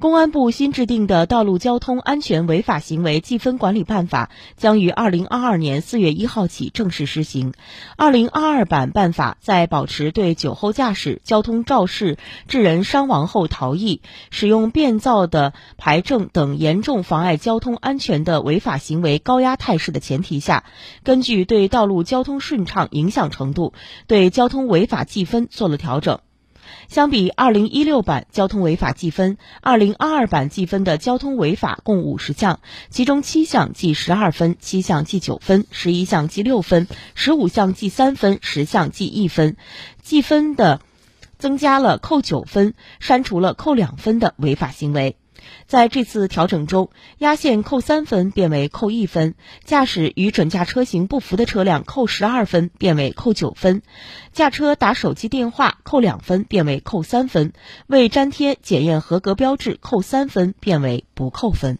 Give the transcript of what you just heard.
公安部新制定的《道路交通安全违法行为记分管理办法》将于二零二二年四月一号起正式施行。二零二二版办法在保持对酒后驾驶、交通肇事致人伤亡后逃逸、使用变造的牌证等严重妨碍交通安全的违法行为高压态势的前提下，根据对道路交通顺畅影响程度，对交通违法记分做了调整。相比二零一六版交通违法记分，二零二二版记分的交通违法共五十项，其中七项记十二分，七项记九分，十一项记六分，十五项记三分，十项记一分。记分的增加了扣九分，删除了扣两分的违法行为。在这次调整中，压线扣三分变为扣一分，驾驶与准驾车型不符的车辆扣十二分变为扣九分，驾车打手机电话扣两分变为扣三分，未粘贴检验合格标志扣三分变为不扣分。